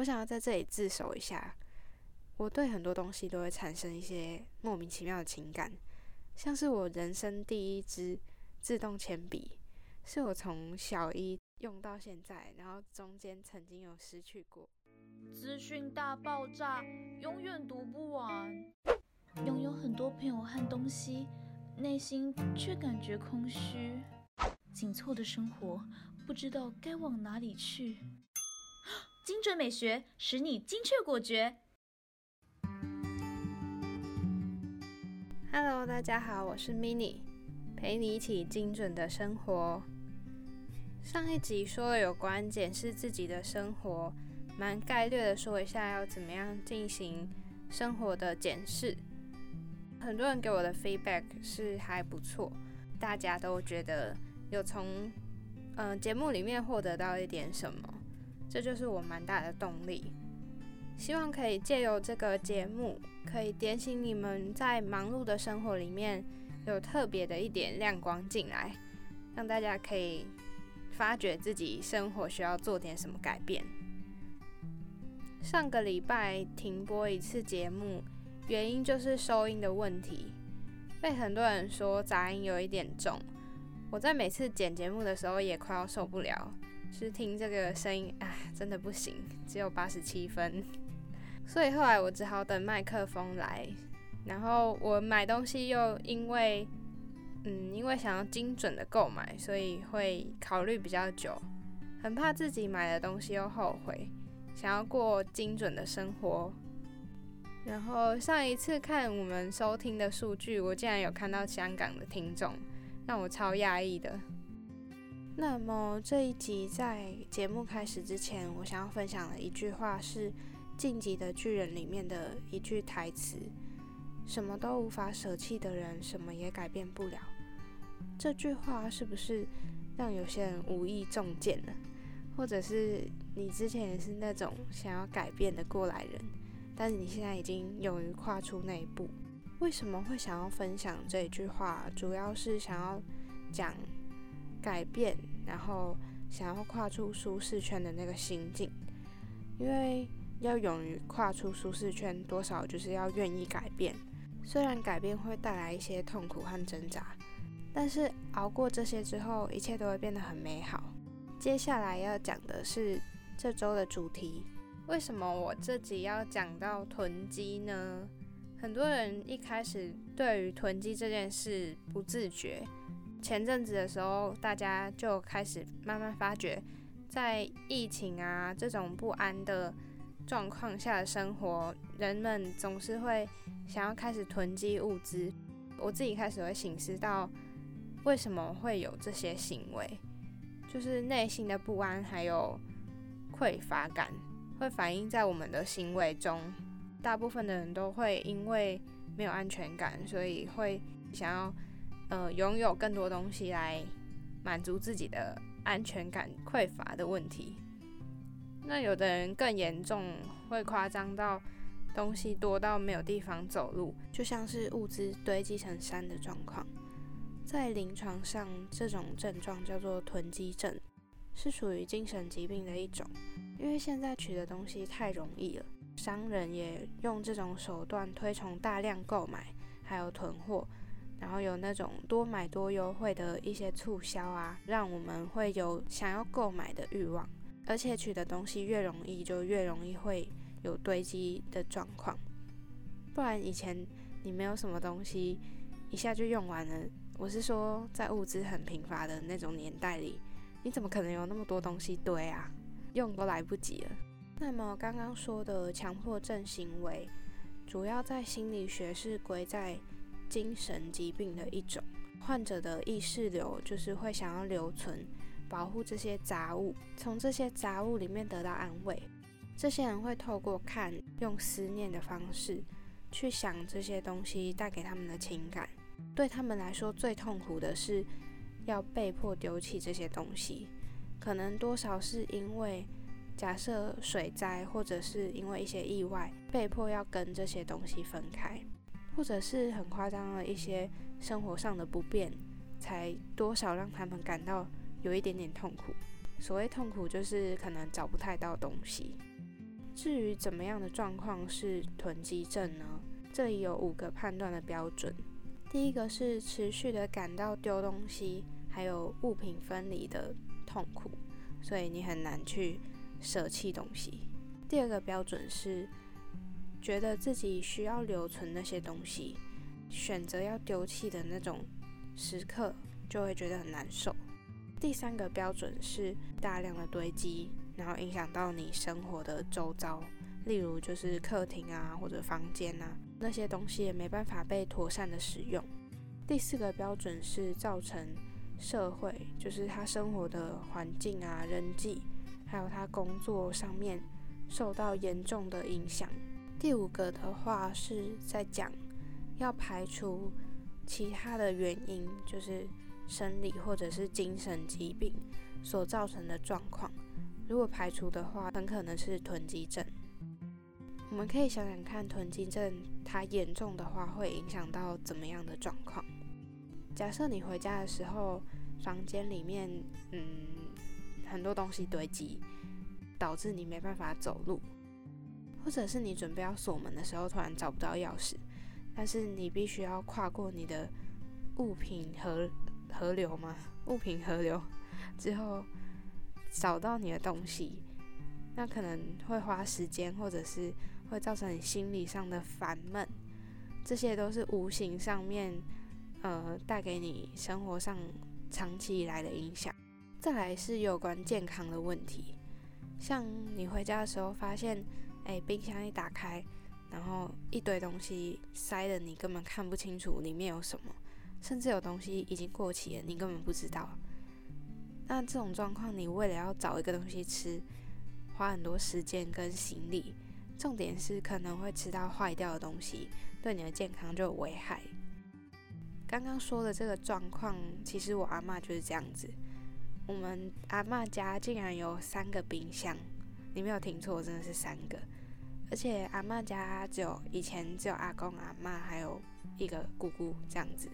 我想要在这里自首一下，我对很多东西都会产生一些莫名其妙的情感，像是我人生第一支自动铅笔，是我从小一用到现在，然后中间曾经有失去过。资讯大爆炸，永远读不完。拥有很多朋友和东西，内心却感觉空虚。紧凑的生活，不知道该往哪里去。精准美学使你精确果决。Hello，大家好，我是 Mini，陪你一起精准的生活。上一集说了有关检视自己的生活，蛮概略的说一下要怎么样进行生活的检视。很多人给我的 feedback 是还不错，大家都觉得有从嗯、节目里面获得到一点什么，这就是我蛮大的动力。希望可以借由这个节目，可以点醒你们在忙碌的生活里面有特别的一点亮光进来，让大家可以发觉自己生活需要做点什么改变。上个礼拜停播一次节目，原因就是收音的问题，被很多人说杂音有一点重。我在每次剪节目的时候也快要受不了，是听这个声音，啊，真的不行，只有八十七分。所以后来我只好等麦克风来，然后我买东西又因为，嗯，因为想要精准的购买，所以会考虑比较久，很怕自己买的东西又后悔，想要过精准的生活。然后上一次看我们收听的数据，我竟然有看到香港的听众，让我超讶异的。那么这一集在节目开始之前，我想要分享的一句话是。《晋级的巨人》里面的一句台词：“什么都无法舍弃的人，什么也改变不了。”这句话是不是让有些人无意中箭了？或者是你之前也是那种想要改变的过来人，但是你现在已经勇于跨出那一步？为什么会想要分享这一句话？主要是想要讲改变，然后想要跨出舒适圈的那个心境，因为。要勇于跨出舒适圈，多少就是要愿意改变。虽然改变会带来一些痛苦和挣扎，但是熬过这些之后，一切都会变得很美好。接下来要讲的是这周的主题。为什么我这集要讲到囤积呢？很多人一开始对于囤积这件事不自觉。前阵子的时候，大家就开始慢慢发觉，在疫情啊这种不安的状况下的生活，人们总是会想要开始囤积物资。我自己开始会醒思到，为什么会有这些行为，就是内心的不安还有匮乏感，会反映在我们的行为中。大部分的人都会因为没有安全感，所以会想要呃拥有更多东西来满足自己的安全感匮乏的问题。那有的人更严重，会夸张到东西多到没有地方走路，就像是物资堆积成山的状况。在临床上，这种症状叫做囤积症，是属于精神疾病的一种。因为现在取的东西太容易了，商人也用这种手段推崇大量购买，还有囤货，然后有那种多买多优惠的一些促销啊，让我们会有想要购买的欲望。而且取的东西越容易，就越容易会有堆积的状况。不然以前你没有什么东西，一下就用完了。我是说，在物资很贫乏的那种年代里，你怎么可能有那么多东西堆啊？用都来不及了。那么刚刚说的强迫症行为，主要在心理学是归在精神疾病的一种。患者的意识流就是会想要留存。保护这些杂物，从这些杂物里面得到安慰。这些人会透过看，用思念的方式去想这些东西带给他们的情感。对他们来说，最痛苦的是要被迫丢弃这些东西。可能多少是因为假设水灾，或者是因为一些意外，被迫要跟这些东西分开，或者是很夸张的一些生活上的不便，才多少让他们感到。有一点点痛苦，所谓痛苦就是可能找不太到东西。至于怎么样的状况是囤积症呢？这里有五个判断的标准。第一个是持续的感到丢东西，还有物品分离的痛苦，所以你很难去舍弃东西。第二个标准是觉得自己需要留存那些东西，选择要丢弃的那种时刻，就会觉得很难受。第三个标准是大量的堆积。然后影响到你生活的周遭，例如就是客厅啊或者房间啊，那些东西也没办法被妥善的使用。第四个标准是造成社会，就是他生活的环境啊、人际，还有他工作上面受到严重的影响。第五个的话是在讲要排除其他的原因，就是生理或者是精神疾病所造成的状况。如果排除的话，很可能是囤积症。我们可以想想看，囤积症它严重的话，会影响到怎么样的状况？假设你回家的时候，房间里面嗯很多东西堆积，导致你没办法走路，或者是你准备要锁门的时候，突然找不到钥匙，但是你必须要跨过你的物品河河流吗？物品河流之后。找到你的东西，那可能会花时间，或者是会造成你心理上的烦闷，这些都是无形上面，呃，带给你生活上长期以来的影响。再来是有关健康的问题，像你回家的时候发现，哎，冰箱一打开，然后一堆东西塞的你根本看不清楚里面有什么，甚至有东西已经过期了，你根本不知道。那这种状况，你为了要找一个东西吃，花很多时间跟心力，重点是可能会吃到坏掉的东西，对你的健康就有危害。刚刚说的这个状况，其实我阿妈就是这样子。我们阿妈家竟然有三个冰箱，你没有听错，真的是三个。而且阿妈家只有以前只有阿公阿妈还有一个姑姑这样子。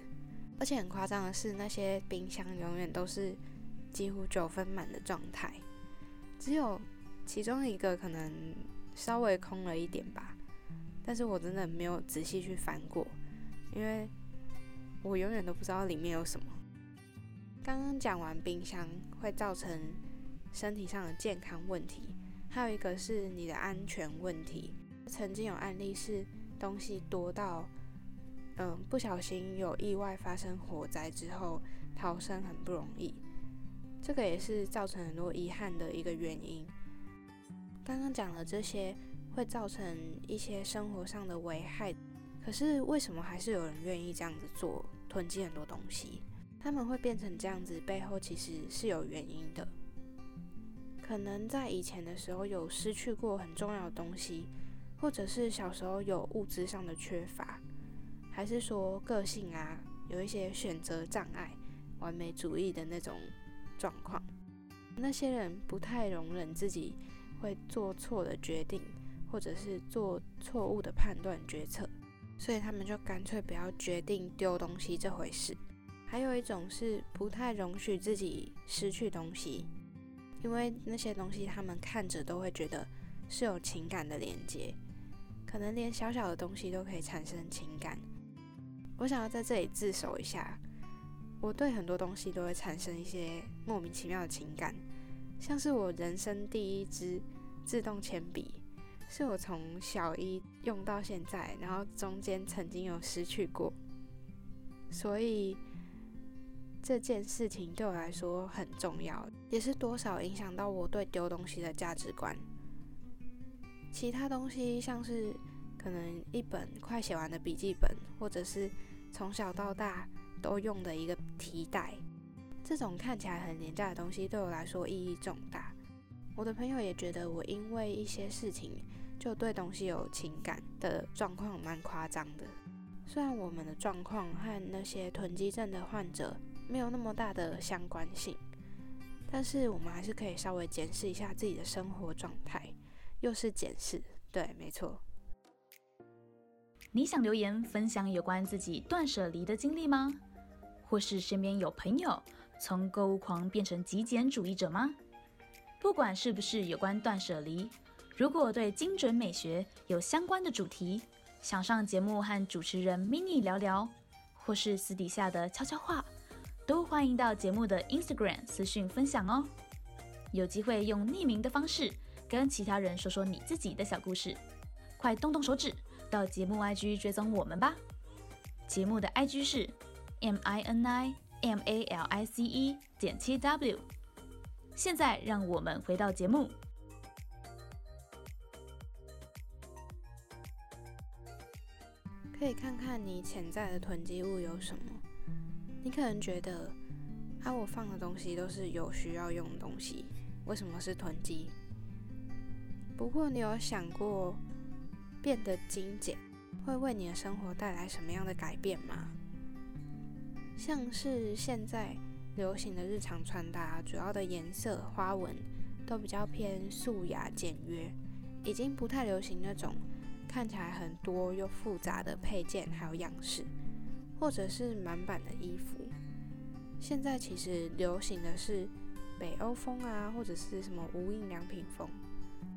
而且很夸张的是，那些冰箱永远都是。几乎九分满的状态，只有其中一个可能稍微空了一点吧。但是我真的没有仔细去翻过，因为我永远都不知道里面有什么。刚刚讲完冰箱会造成身体上的健康问题，还有一个是你的安全问题。曾经有案例是东西多到，嗯，不小心有意外发生火灾之后，逃生很不容易。这个也是造成很多遗憾的一个原因。刚刚讲了这些会造成一些生活上的危害，可是为什么还是有人愿意这样子做，囤积很多东西？他们会变成这样子，背后其实是有原因的。可能在以前的时候有失去过很重要的东西，或者是小时候有物质上的缺乏，还是说个性啊有一些选择障碍、完美主义的那种。状况，那些人不太容忍自己会做错的决定，或者是做错误的判断决策，所以他们就干脆不要决定丢东西这回事。还有一种是不太容许自己失去东西，因为那些东西他们看着都会觉得是有情感的连接，可能连小小的东西都可以产生情感。我想要在这里自首一下。我对很多东西都会产生一些莫名其妙的情感，像是我人生第一支自动铅笔，是我从小一用到现在，然后中间曾经有失去过，所以这件事情对我来说很重要，也是多少影响到我对丢东西的价值观。其他东西像是可能一本快写完的笔记本，或者是从小到大。都用的一个提袋，这种看起来很廉价的东西对我来说意义重大。我的朋友也觉得我因为一些事情就对东西有情感的状况蛮夸张的。虽然我们的状况和那些囤积症的患者没有那么大的相关性，但是我们还是可以稍微检视一下自己的生活状态。又是检视，对，没错。你想留言分享有关自己断舍离的经历吗？或是身边有朋友从购物狂变成极简主义者吗？不管是不是有关断舍离，如果对精准美学有相关的主题，想上节目和主持人 mini 聊聊，或是私底下的悄悄话，都欢迎到节目的 Instagram 私讯分享哦。有机会用匿名的方式跟其他人说说你自己的小故事，快动动手指到节目 IG 追踪我们吧。节目的 IG 是 m i n i m a l i c e 点七 w。现在让我们回到节目。可以看看你潜在的囤积物有什么。你可能觉得，啊，我放的东西都是有需要用的东西，为什么是囤积？不过你有想过，变得精简会为你的生活带来什么样的改变吗？像是现在流行的日常穿搭，主要的颜色、花纹都比较偏素雅简约，已经不太流行那种。看起来很多又复杂的配件，还有样式，或者是满版的衣服。现在其实流行的是北欧风啊，或者是什么无印良品风。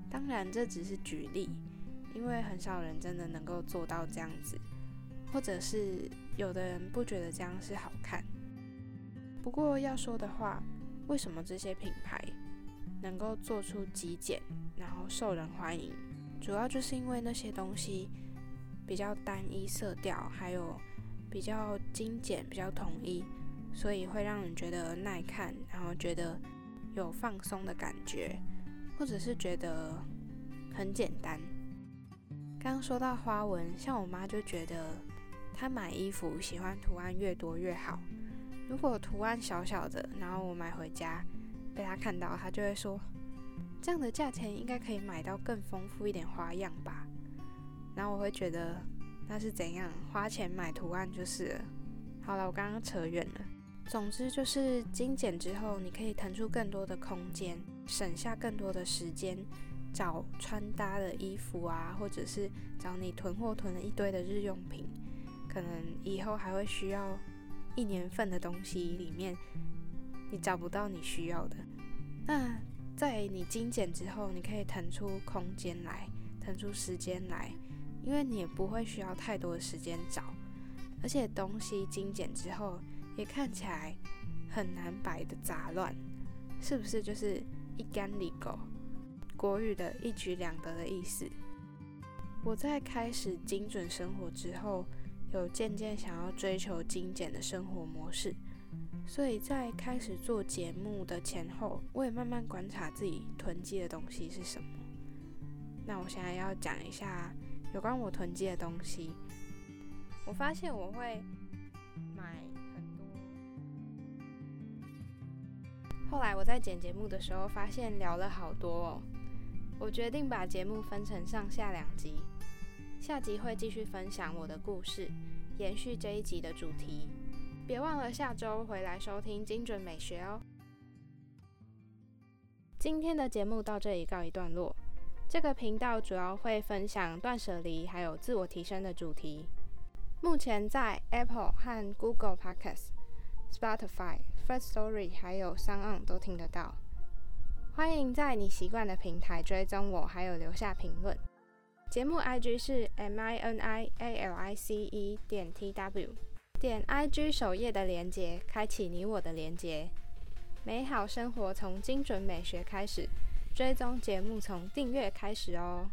当然这只是举例，因为很少人真的能够做到这样子，或者是有的人不觉得这样是好看。不过要说的话，为什么这些品牌能够做出极简，然后受人欢迎？主要就是因为那些东西比较单一色调，还有比较精简、比较统一，所以会让人觉得耐看，然后觉得有放松的感觉，或者是觉得很简单。刚说到花纹，像我妈就觉得她买衣服喜欢图案越多越好。如果图案小小的，然后我买回家被她看到，她就会说。这样的价钱应该可以买到更丰富一点花样吧？然后我会觉得那是怎样花钱买图案就是了。好了，我刚刚扯远了。总之就是精简之后，你可以腾出更多的空间，省下更多的时间找穿搭的衣服啊，或者是找你囤货囤了一堆的日用品，可能以后还会需要一年份的东西里面，你找不到你需要的那。在你精简之后，你可以腾出空间来，腾出时间来，因为你也不会需要太多的时间找，而且东西精简之后也看起来很难摆的杂乱，是不是就是一干利狗？国语的一举两得的意思。我在开始精准生活之后，有渐渐想要追求精简的生活模式。所以在开始做节目的前后，我也慢慢观察自己囤积的东西是什么。那我现在要讲一下有关我囤积的东西。我发现我会后来我在剪节目的时候，发现聊了好多哦。我决定把节目分成上下两集，下集会继续分享我的故事，延续这一集的主题。别忘了下周回来收听精准美学哦。今天的节目到这里告一段落。这个频道主要会分享断舍离还有自我提升的主题。目前在 Apple 和 Google Podcast、Spotify、First Story 还有 Sound 都听得到。欢迎在你习惯的平台追踪我，还有留下评论。节目 IG 是 M I N I A L I C E 点 T W。点 IG 首页的连接，开启你我的连接。美好生活从精准美学开始，追踪节目从订阅开始哦。